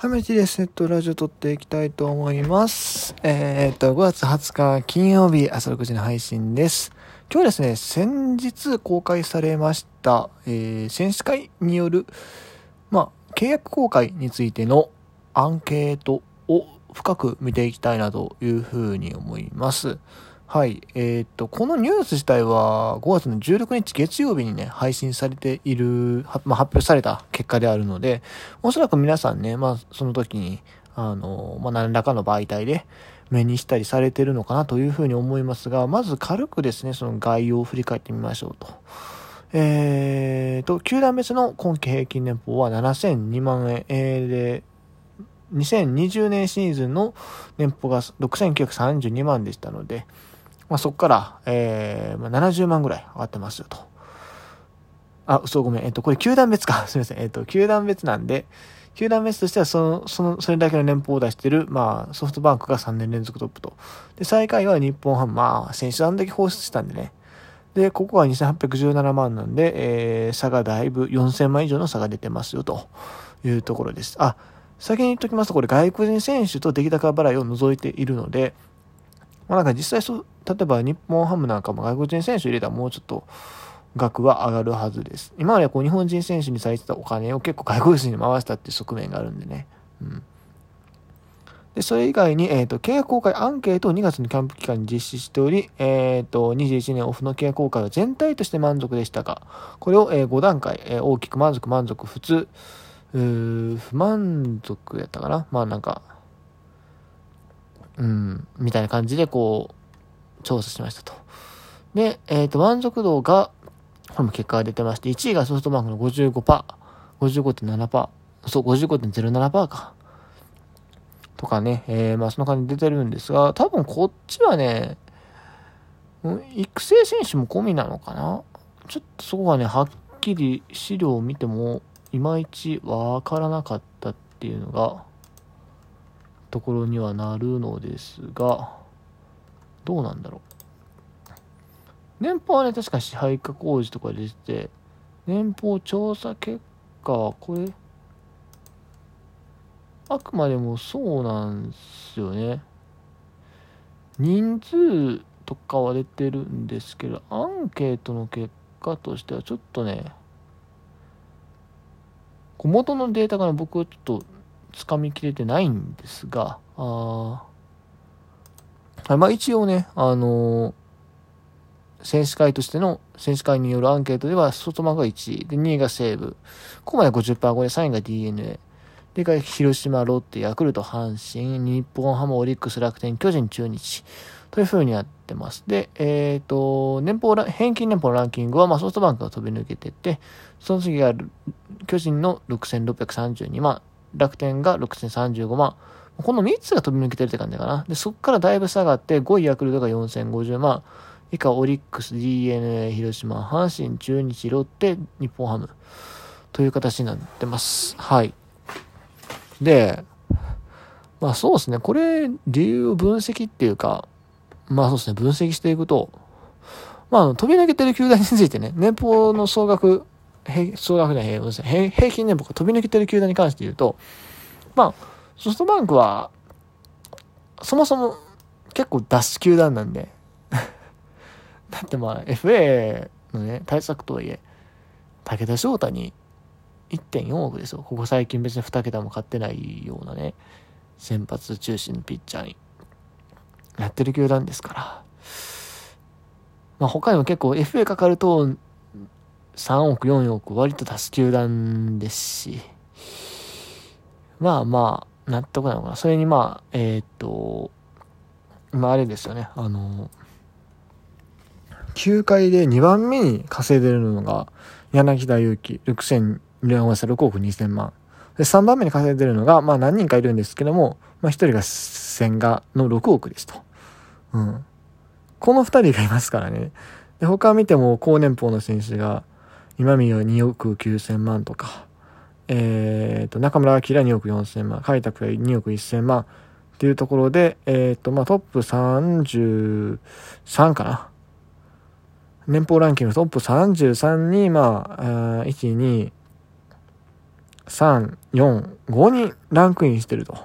はめちです。えっと、ラジオ撮っていきたいと思います。えー、っと、5月20日金曜日朝6時の配信です。今日はですね、先日公開されました、えー、選手会による、まあ、契約公開についてのアンケートを深く見ていきたいなというふうに思います。はい。えー、っと、このニュース自体は5月の16日月曜日にね、配信されている、まあ、発表された結果であるので、おそらく皆さんね、まあ、その時に、あの、まあ、何らかの媒体で目にしたりされてるのかなというふうに思いますが、まず軽くですね、その概要を振り返ってみましょうと。えーと、球団別の今季平均年俸は7002万円、えー、で、2020年シーズンの年俸が6932万でしたので、まあ、そこから、えー、まあ、70万ぐらい上がってますよと。あ、そうごめん。えっと、これ球団別か。すみません。えっと、球団別なんで、球団別としては、その、その、それだけの年俸を出してる、まあ、ソフトバンクが3年連続トップと。で、最下位は日本ハム、まあ、選手あんだけ放出したんでね。で、ここは2817万なんで、えー、差がだいぶ4000万以上の差が出てますよ、というところです。あ、先に言っときますと、これ外国人選手と出来高払いを除いているので、まあなんか実際そう、例えば日本ハムなんかも外国人選手入れたらもうちょっと額は上がるはずです。今までこう日本人選手にされてたお金を結構外国人に回したっていう側面があるんでね。うん。で、それ以外に、えっ、ー、と、契約公開アンケートを2月のキャンプ期間に実施しており、えっ、ー、と、21年オフの契約公開は全体として満足でしたが、これを、えー、5段階、え大きく満足、満足、普通、不満足やったかな？まあなんか、うん、みたいな感じでこう、調査しましたと。で、えっ、ー、と、満足度が、これも結果が出てまして、1位がソフトバンクの55%、55.7%、そう、55.07%か。とかね、えー、まあその感じで出てるんですが、多分こっちはね、育成選手も込みなのかな？ちょっとそこがね、はっきり資料を見ても、いまいちわからなかったっていうのが、ところにはなるのですが、どうなんだろう。年俸はね、確か支配下工事とかでして、年俸調査結果はこれ、あくまでもそうなんですよね。人数とかは出てるんですけど、アンケートの結果としてはちょっとね、元のデータが僕はちょっとつかみきれてないんですが、あまあ一応ね、あのー、選手会としての、選手会によるアンケートでは、ソフトバンクが1位、で、2位が西武、ここまで50%超え、3位が DNA、で、広島、ロッテ、ヤクルト、阪神、日本ハム、オリックス、楽天、巨人、中日、という風にやってます。で、えっ、ー、と、年俸、平均年俸のランキングは、まあ、ソフトバンクが飛び抜けてて、その次が、巨人の6632万、楽天が6035万。この3つが飛び抜けてるって感じかな。で、そこからだいぶ下がって、5位ヤクルトが4050万。以下、オリックス、DNA、広島、阪神、中日、ロッテ、日本ハム。という形になってます。はい。で、まあそうですね。これ、理由を分析っていうか、まあそうですね。分析していくと、まあ、飛び抜けてる球団についてね、年俸の総額、総額で平平平均年俸が飛び抜けてる球団に関して言うと、まあ、ソフトバンクは、そもそも結構脱出球団なんで だってまあ、FA のね、対策とはいえ、武田翔太に1.4億ですよ。ここ最近別に2桁も買ってないようなね、先発中心のピッチャーに、やってる球団ですから。まあ他にも結構 FA かかると、3億、4億、割と出す球団ですし、まあまあ、納得なのかな。それにまあ、えー、っと、まああれですよね、あの、9回で2番目に稼いでるのが、柳田悠岐、6千、連合した6億2000万。で、3番目に稼いでるのが、まあ何人かいるんですけども、まあ1人が千賀の6億ですと。うん。この2人がいますからね。で、他見ても高年俸の選手が、今宮2億9000万とか、え、ー、と、中村明2億4000万、開拓は2億1000万。っていうところで、え、ー、と、まあ、トップ33かな。年俸ランキングトップ33に、まあ、1、2、3、4、5人ランクインしてると。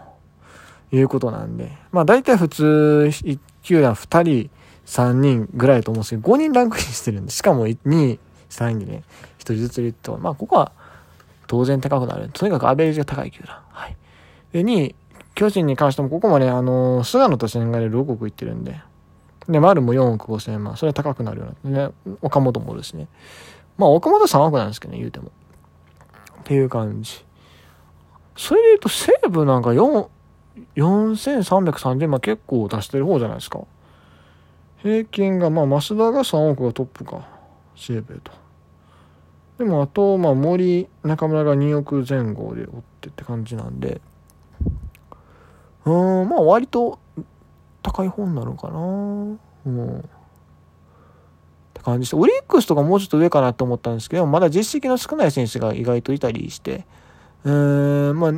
いうことなんで、まあ大体普通1球団2人、3人ぐらいと思うんですけど、5人ランクインしてるんで、しかも2位、3位でね、1人ずついると、まあここは当然高くなる。とにかくアベレージが高い球団。はい。で、2位、巨人に関してもここまであの、菅野と千賀で6億いってるんで、で、丸も4億5千万。それは高くなるような。ね、岡本もおるしね。まあ、岡本3億なんですけどね、言うても。っていう感じ。それで言うと、西武なんか4、4330万結構出してる方じゃないですか。平均が、まあ、増田が3億がトップか。西武と。でも、あと、まあ、森、中村が2億前後で追ってって感じなんで、うん、まあ、割と高い方になるかな。うん。って感じして。オリックスとかもうちょっと上かなと思ったんですけどまだ実績の少ない選手が意外といたりして。うーんまあ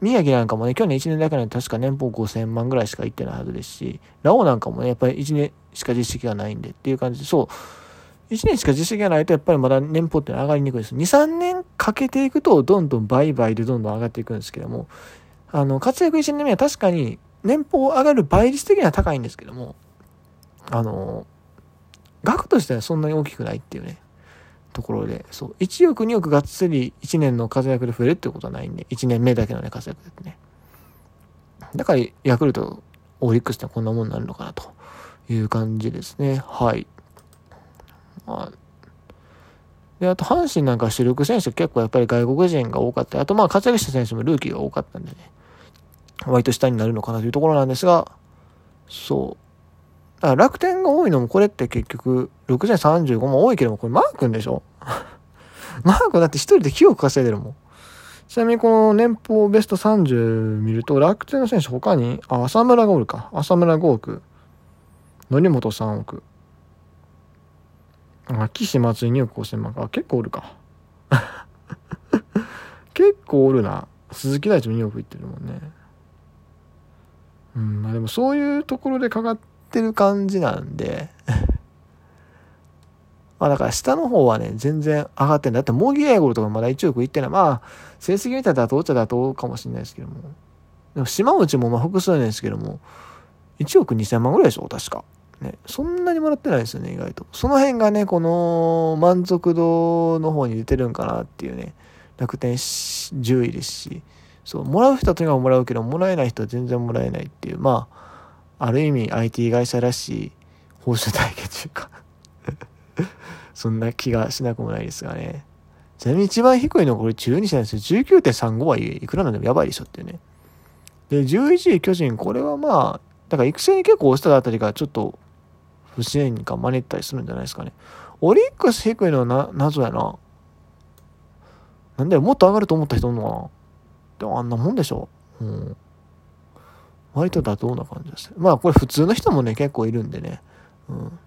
宮城なんかもね去年1年だけなんで確か年俸5000万ぐらいしかいってないはずですしラオウなんかもねやっぱり1年しか実績がないんでっていう感じでそう。1年しか実績がないとやっぱりまだ年俸って上がりにくいです2、3年かけていくとどんどん倍々でどんどん上がっていくんですけどもあの活躍1年目は確かに年俸上がる倍率的には高いんですけども、あの、額としてはそんなに大きくないっていうね、ところで、そう、1億2億がっつり1年の活躍で増えるってことはないんで、1年目だけのね、活躍でね。だから、ヤクルト、オリックスってこんなもんになるのかなという感じですね。はい。まあ、で、あと、阪神なんか主力選手結構やっぱり外国人が多かった。あと、まあ、活躍した選手もルーキーが多かったんでね。割と下になるのかなというところなんですが、そう。だから楽天が多いのもこれって結局、6035も多いけども、これマー君でしょ？マー君だって一人で9億稼いでるもん。ちなみにこの年俸ベスト30見ると、楽天の選手他に、あ、浅村がおるか。浅村5億。則本3億。岸松井2億5000万か。結構おるか。結構おるな。鈴木大地も2億いってるもんね。うん、まあでもそういうところでかかってる感じなんで まあだから下の方はね、全然上がってんだ。だってモーギーエゴルとかまだ1億いってない。まあ、成績見たら妥当っちゃ妥当かもしれないですけども。でも島内もまあ複数年ですけども、1億2000万ぐらいでしょ確か。ね。そんなにもらってないですよね、意外と。その辺がね、この満足度の方に出てるんかなっていうね、楽天10位ですし。そう、もらう人はとにかくもらうけど、もらえない人は全然もらえないっていう、まあ、ある意味 IT 会社らしい報酬体系というか そんな気がしなくもないですがね。ちなみに一番低いのはこれ12歳なんですよ。19.35はいくらなんでもやばいでしょっていうね。で、11位巨人、これはまあ、だから育成に結構押したあたりがちょっと不自然にか真似たりするんじゃないですかね。オリックス低いのはな、謎やな。なんだよ、もっと上がると思った人おんのかなでもあんなもんでしょ。うん。割と妥当な感じです。まあこれ普通の人もね、結構いるんでね。うん。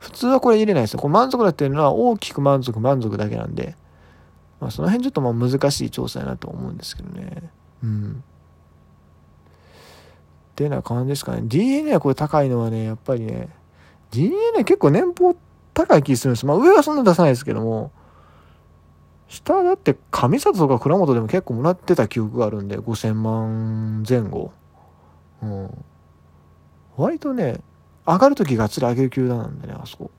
普通はこれ入れないですよ。これ満足だっていうのは大きく満足、満足だけなんで。まあその辺ちょっとまあ難しい調査やなと思うんですけどね。うん。っていうな感じですかね。DNA はこれ高いのはね、やっぱりね、DNA 結構年俸高い気するんです。まあ上はそんな出さないですけども、下だって上里とか倉本でも結構もらってた記憶があるんで5000万前後うん割とね上がる時がっつり上げる球団なんでねあそこ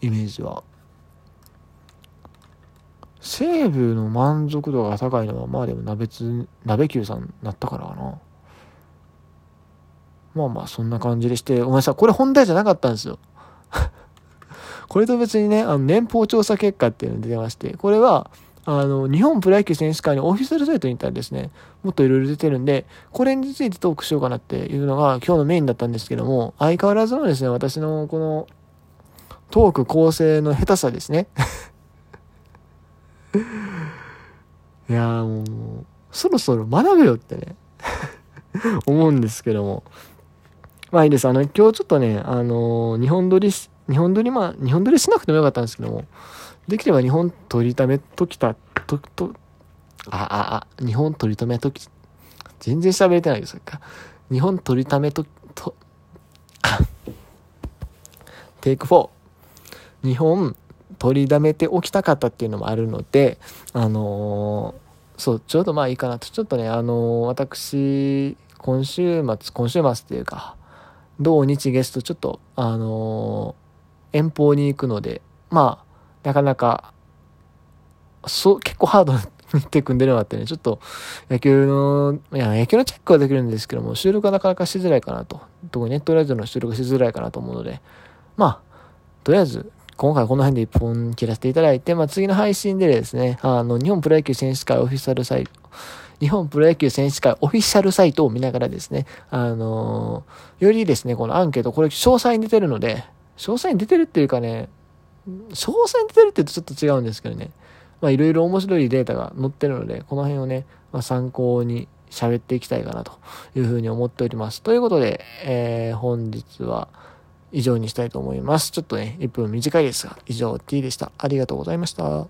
イメージは西武の満足度が高いのはまあでも鍋つ鍋球さんなったからかなまあまあそんな感じでしてごめんなさいこれ本題じゃなかったんですよ これと別にねあの年俸調査結果っていうのが出てましてこれはあの、日本プロ野球選手会のオフィシャルサイトに行ったらですね、もっといろいろ出てるんで、これについてトークしようかなっていうのが今日のメインだったんですけども、相変わらずのですね、私のこのトーク構成の下手さですね。いやーもう、そろそろ学べよってね 思うんですけども。まあいいです。あの、今日ちょっとね、あの、日本撮りし、日本撮り、まあ、日本撮りしなくてもよかったんですけども、できれば日本取りためときた、と、と、あ、あ、あ、日本取り留めとき、全然喋れてないですか？日本取りためと、と、テイク4。日本取りだめておきたかったっていうのもあるので、あのー、そう、ちょうどまあいいかなと。ちょっとね、あの私、今週末、今週末っていうか、土日ゲストちょっと、あの遠方に行くので、まあ、なかなか、そう、結構ハードな日程組んでるのがあってね、ちょっと野球の、いや、野球のチェックはできるんですけども、収録はなかなかしづらいかなと。特にネットラジオの収録しづらいかなと思うので、まあ、とりあえず、今回この辺で一本切らせていただいて、まあ、次の配信でですね、あの、日本プロ野球選手会オフィシャルサイト、日本プロ野球選手会オフィシャルサイトを見ながらですね、あのー、よりですね、このアンケート、これ詳細に出てるので、詳細に出てるっていうかね、詳細に出てるって言うとちょっと違うんですけどね、まあいろいろ面白いデータが載ってるので、この辺をね、まあ、参考に喋っていきたいかなというふうに思っております。ということで、えー、本日は、以上にしたいと思います。ちょっとね、1分短いですが、以上 T でした。ありがとうございました。